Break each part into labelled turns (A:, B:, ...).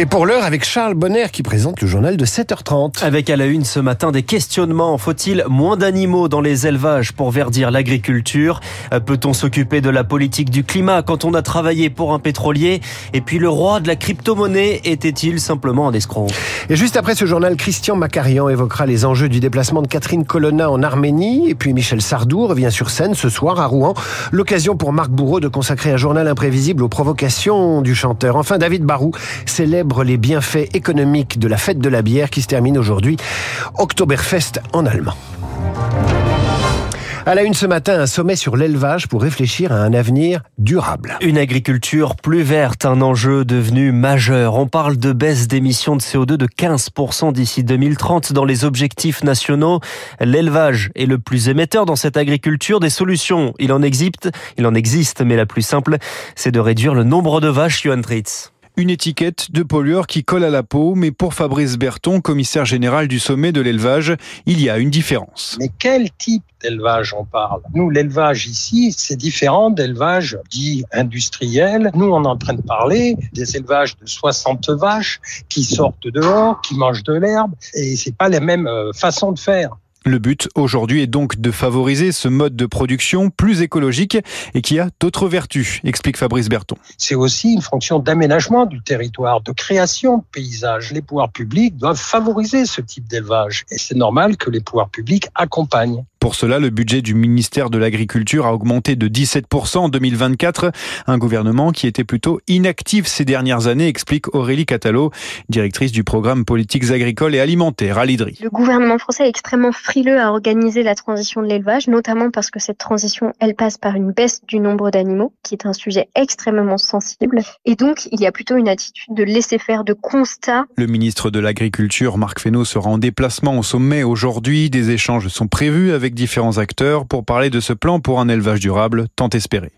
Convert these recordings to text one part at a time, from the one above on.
A: Et pour l'heure, avec Charles Bonner qui présente le journal de 7h30.
B: Avec à la une ce matin des questionnements. Faut-il moins d'animaux dans les élevages pour verdir l'agriculture? Peut-on s'occuper de la politique du climat quand on a travaillé pour un pétrolier? Et puis le roi de la crypto-monnaie était-il simplement un escroc?
A: Et juste après ce journal, Christian Macarian évoquera les enjeux du déplacement de Catherine Colonna en Arménie. Et puis Michel Sardou revient sur scène ce soir à Rouen. L'occasion pour Marc Bourreau de consacrer un journal imprévisible aux provocations du chanteur. Enfin, David Barou célèbre les bienfaits économiques de la fête de la bière qui se termine aujourd'hui, Oktoberfest en allemand. À la une ce matin, un sommet sur l'élevage pour réfléchir à un avenir durable.
B: Une agriculture plus verte, un enjeu devenu majeur. On parle de baisse d'émissions de CO2 de 15% d'ici 2030 dans les objectifs nationaux. L'élevage est le plus émetteur dans cette agriculture. Des solutions, il en existe, mais la plus simple, c'est de réduire le nombre de vaches, Johan Tritz
C: une étiquette de pollueur qui colle à la peau, mais pour Fabrice Berton, commissaire général du sommet de l'élevage, il y a une différence.
D: Mais quel type d'élevage on parle? Nous, l'élevage ici, c'est différent d'élevage dit industriel. Nous, on est en train de parler des élevages de 60 vaches qui sortent dehors, qui mangent de l'herbe, et c'est pas la même euh, façon de faire.
C: Le but aujourd'hui est donc de favoriser ce mode de production plus écologique et qui a d'autres vertus, explique Fabrice Berton.
D: C'est aussi une fonction d'aménagement du territoire, de création de paysages. Les pouvoirs publics doivent favoriser ce type d'élevage et c'est normal que les pouvoirs publics accompagnent.
C: Pour cela, le budget du ministère de l'Agriculture a augmenté de 17% en 2024. Un gouvernement qui était plutôt inactif ces dernières années, explique Aurélie Catalo, directrice du programme politiques agricoles et alimentaires à l'IDRI.
E: Le gouvernement français est extrêmement frileux à organiser la transition de l'élevage, notamment parce que cette transition, elle passe par une baisse du nombre d'animaux, qui est un sujet extrêmement sensible. Et donc, il y a plutôt une attitude de laisser faire, de constat.
C: Le ministre de l'Agriculture, Marc Fesneau, sera en déplacement au sommet aujourd'hui. Des échanges sont prévus avec différents acteurs pour parler de ce plan pour un élevage durable tant espéré.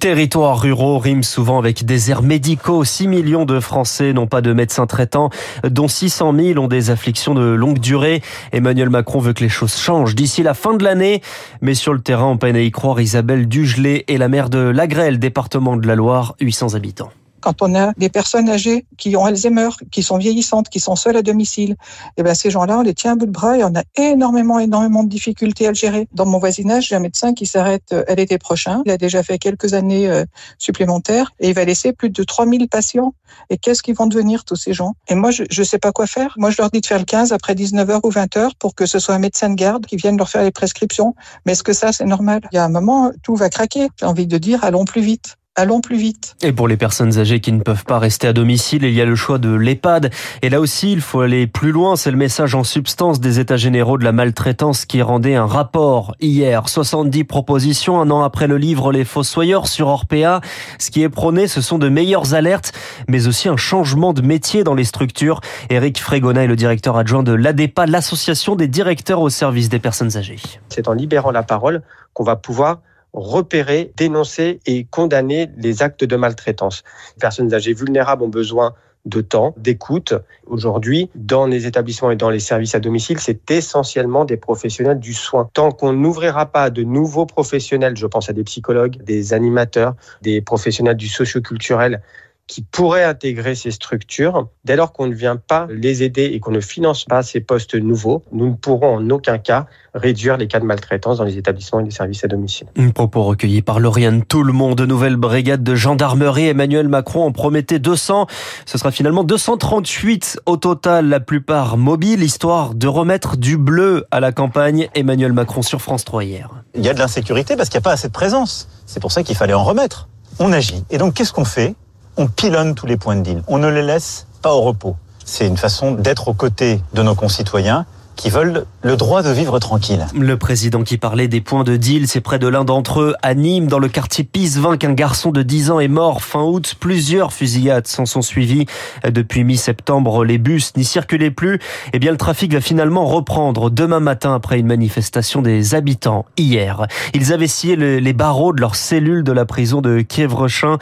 B: Territoires ruraux riment souvent avec déserts médicaux. 6 millions de Français n'ont pas de médecin traitant, dont 600 000 ont des afflictions de longue durée. Emmanuel Macron veut que les choses changent d'ici la fin de l'année. Mais sur le terrain, on peine à y croire. Isabelle Dugelet est la maire de Lagrelle, département de la Loire, 800 habitants
F: quand on a des personnes âgées qui ont Alzheimer, qui sont vieillissantes, qui sont seules à domicile, et eh ben ces gens-là, on les tient à bout de bras et on a énormément, énormément de difficultés à le gérer. Dans mon voisinage, j'ai un médecin qui s'arrête euh, à l'été prochain. Il a déjà fait quelques années euh, supplémentaires et il va laisser plus de 3000 patients. Et qu'est-ce qu'ils vont devenir tous ces gens? Et moi, je ne sais pas quoi faire. Moi, je leur dis de faire le 15 après 19h ou 20h pour que ce soit un médecin de garde qui vienne leur faire les prescriptions. Mais est-ce que ça, c'est normal? Il y a un moment, tout va craquer. J'ai envie de dire, allons plus vite allons plus vite.
B: Et pour les personnes âgées qui ne peuvent pas rester à domicile, il y a le choix de l'EHPAD. Et là aussi, il faut aller plus loin. C'est le message en substance des États généraux de la maltraitance qui rendait un rapport hier. 70 propositions un an après le livre Les Fossoyeurs sur Orpea. Ce qui est prôné, ce sont de meilleures alertes, mais aussi un changement de métier dans les structures. Eric Frégona est le directeur adjoint de l'ADEPA, l'association des directeurs au service des personnes âgées.
G: C'est en libérant la parole qu'on va pouvoir repérer, dénoncer et condamner les actes de maltraitance. Les personnes âgées vulnérables ont besoin de temps, d'écoute. Aujourd'hui, dans les établissements et dans les services à domicile, c'est essentiellement des professionnels du soin. Tant qu'on n'ouvrira pas de nouveaux professionnels, je pense à des psychologues, des animateurs, des professionnels du socioculturel, qui pourraient intégrer ces structures. Dès lors qu'on ne vient pas les aider et qu'on ne finance pas ces postes nouveaux, nous ne pourrons en aucun cas réduire les cas de maltraitance dans les établissements et les services à domicile.
B: Un propos recueilli par Lauriane Tout le monde, nouvelle brigade de gendarmerie. Emmanuel Macron en promettait 200. Ce sera finalement 238 au total, la plupart mobiles, histoire de remettre du bleu à la campagne. Emmanuel Macron sur France 3 hier.
H: Il y a de l'insécurité parce qu'il n'y a pas assez de présence. C'est pour ça qu'il fallait en remettre. On agit. Et donc, qu'est-ce qu'on fait? On pilonne tous les points de deal. On ne les laisse pas au repos. C'est une façon d'être aux côtés de nos concitoyens qui veulent le droit de vivre tranquille.
B: Le président qui parlait des points de deal, c'est près de l'un d'entre eux, à Nîmes, dans le quartier Pisevin, qu'un garçon de 10 ans est mort fin août. Plusieurs fusillades s'en sont suivies. Depuis mi-septembre, les bus n'y circulaient plus. Eh bien, le trafic va finalement reprendre demain matin après une manifestation des habitants hier. Ils avaient scié les barreaux de leur cellule de la prison de Kievrechin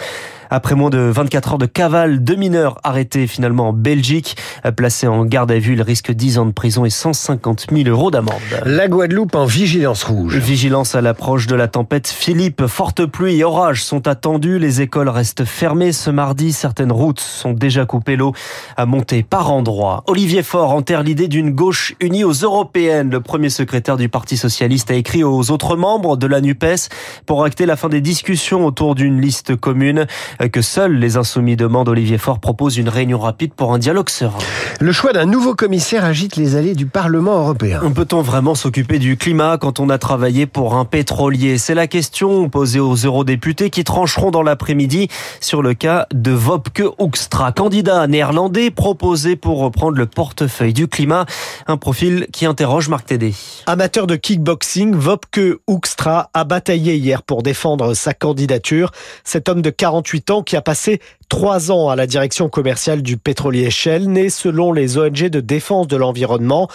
B: Après moins de 24 heures de cavale, deux mineurs arrêtés finalement en Belgique. Placés en garde à vue, ils risquent 10 ans de prison et 150 000 euros d'amende.
A: La Guadeloupe en vigilance rouge.
B: Vigilance à l'approche de la tempête Philippe. Forte pluie et orages sont attendus. Les écoles restent fermées ce mardi. Certaines routes sont déjà coupées. L'eau a monté par endroits. Olivier Faure enterre l'idée d'une gauche unie aux européennes. Le premier secrétaire du Parti socialiste a écrit aux autres membres de la NUPES pour acter la fin des discussions autour d'une liste commune que seuls les insoumis demandent. Olivier Faure propose une réunion rapide pour un dialogue serein.
A: Le choix d'un nouveau commissaire agite les allées du Parlement européen.
B: Peut-on vraiment s'occuper du climat quand on a travaillé pour un pétrolier? C'est la question posée aux eurodéputés qui trancheront dans l'après-midi sur le cas de Wopke Hoekstra, candidat néerlandais proposé pour reprendre le portefeuille du climat. Un profil qui interroge Marc Tédé.
I: Amateur de kickboxing, Wopke Hoekstra a bataillé hier pour défendre sa candidature. Cet homme de 48 ans qui a passé trois ans à la direction commerciale du pétrolier Shell, né selon les ONG de défense de l'environnement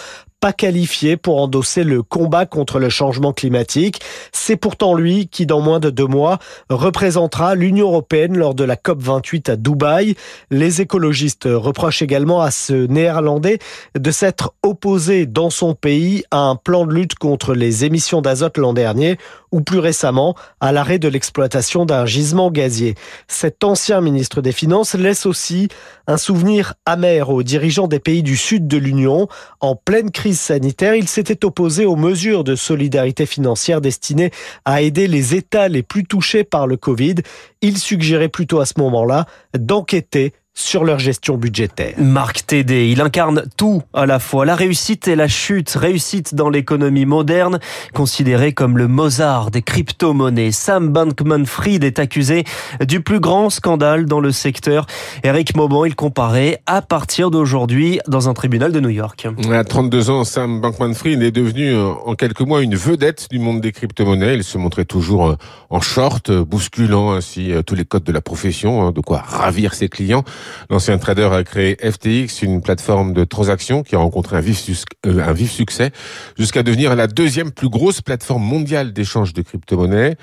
I: qualifié pour endosser le combat contre le changement climatique. C'est pourtant lui qui, dans moins de deux mois, représentera l'Union européenne lors de la COP28 à Dubaï. Les écologistes reprochent également à ce Néerlandais de s'être opposé dans son pays à un plan de lutte contre les émissions d'azote l'an dernier ou plus récemment à l'arrêt de l'exploitation d'un gisement gazier. Cet ancien ministre des Finances laisse aussi un souvenir amer aux dirigeants des pays du sud de l'Union. En pleine crise sanitaire, il s'était opposé aux mesures de solidarité financière destinées à aider les États les plus touchés par le Covid. Il suggérait plutôt à ce moment-là d'enquêter sur leur gestion budgétaire.
B: Marc Tédé, il incarne tout à la fois, la réussite et la chute, réussite dans l'économie moderne, considéré comme le Mozart des crypto-monnaies. Sam Bankman-Fried est accusé du plus grand scandale dans le secteur. Eric Mauban, il comparait à partir d'aujourd'hui dans un tribunal de New York.
J: À 32 ans, Sam Bankman-Fried est devenu euh, en quelques mois une vedette du monde des crypto-monnaies. Il se montrait toujours euh, en short, euh, bousculant ainsi tous les codes de la profession, hein, de quoi ravir ses clients. L'ancien trader a créé FTX, une plateforme de transactions qui a rencontré un vif, euh, un vif succès, jusqu'à devenir la deuxième plus grosse plateforme mondiale d'échange de crypto-monnaies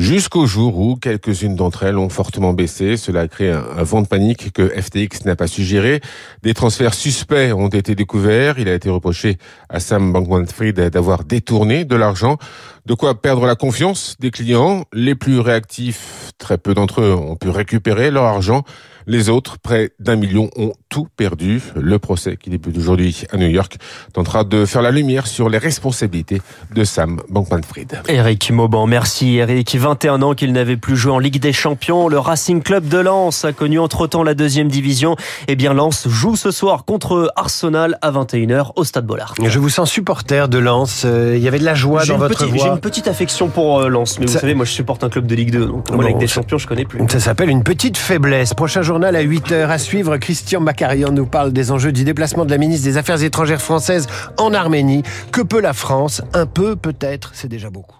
J: jusqu'au jour où quelques-unes d'entre elles ont fortement baissé. Cela a créé un, vent de panique que FTX n'a pas su gérer. Des transferts suspects ont été découverts. Il a été reproché à Sam Bankman-Fried d'avoir détourné de l'argent. De quoi perdre la confiance des clients. Les plus réactifs, très peu d'entre eux, ont pu récupérer leur argent. Les autres, près d'un million, ont tout perdu. Le procès qui débute aujourd'hui à New York tentera de faire la lumière sur les responsabilités de Sam Bankman-Fried.
B: Eric Mauban, merci Eric. 21 ans qu'il n'avait plus joué en Ligue des Champions. Le Racing Club de Lens a connu entre-temps la deuxième division. Eh bien, Lens joue ce soir contre Arsenal à 21h au Stade Bollard.
A: Je vous sens supporter de Lens. Euh, il y avait de la joie dans votre voix.
B: J'ai une petite affection pour euh, Lens. Mais vous savez, moi je supporte un club de Ligue 2. Donc, moi, la Ligue des Champions, je connais plus.
A: Ça s'appelle une petite faiblesse. Prochain journal à 8h à suivre. Christian Macarian nous parle des enjeux du déplacement de la ministre des Affaires étrangères française en Arménie. Que peut la France? Un peu, peut-être, c'est déjà beaucoup.